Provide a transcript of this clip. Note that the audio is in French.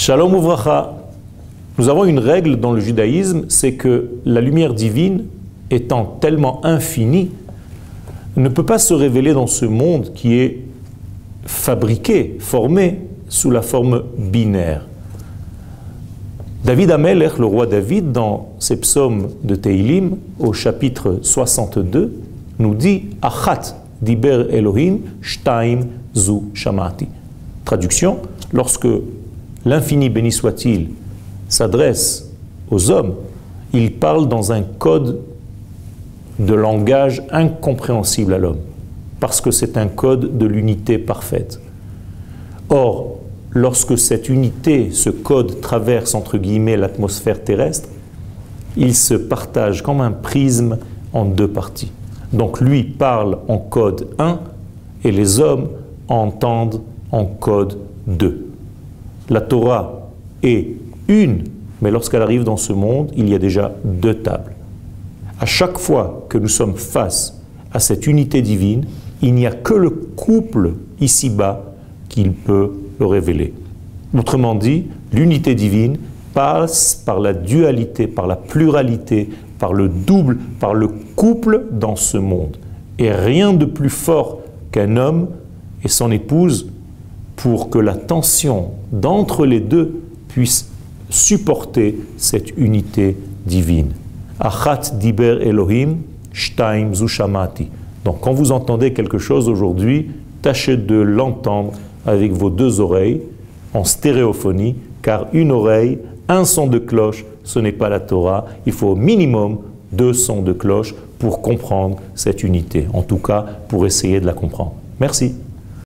Shalom Uvracha. Nous avons une règle dans le judaïsme, c'est que la lumière divine, étant tellement infinie, ne peut pas se révéler dans ce monde qui est fabriqué, formé sous la forme binaire. David Amelech, le roi David, dans ses psaumes de Teilim, au chapitre 62, nous dit Achat diber Elohim, shtaim zu shamati. Traduction lorsque l'infini béni soit-il s'adresse aux hommes, il parle dans un code de langage incompréhensible à l'homme, parce que c'est un code de l'unité parfaite. Or, lorsque cette unité, ce code traverse entre guillemets l'atmosphère terrestre, il se partage comme un prisme en deux parties. Donc lui parle en code 1 et les hommes entendent en code 2. La Torah est une, mais lorsqu'elle arrive dans ce monde, il y a déjà deux tables. À chaque fois que nous sommes face à cette unité divine, il n'y a que le couple ici-bas qui peut le révéler. Autrement dit, l'unité divine passe par la dualité, par la pluralité, par le double, par le couple dans ce monde. Et rien de plus fort qu'un homme et son épouse pour que la tension d'entre les deux puisse supporter cette unité divine. Achat diber Elohim, shtaim zushamati. Donc quand vous entendez quelque chose aujourd'hui, tâchez de l'entendre avec vos deux oreilles en stéréophonie, car une oreille, un son de cloche, ce n'est pas la Torah. Il faut au minimum deux sons de cloche pour comprendre cette unité. En tout cas, pour essayer de la comprendre. Merci.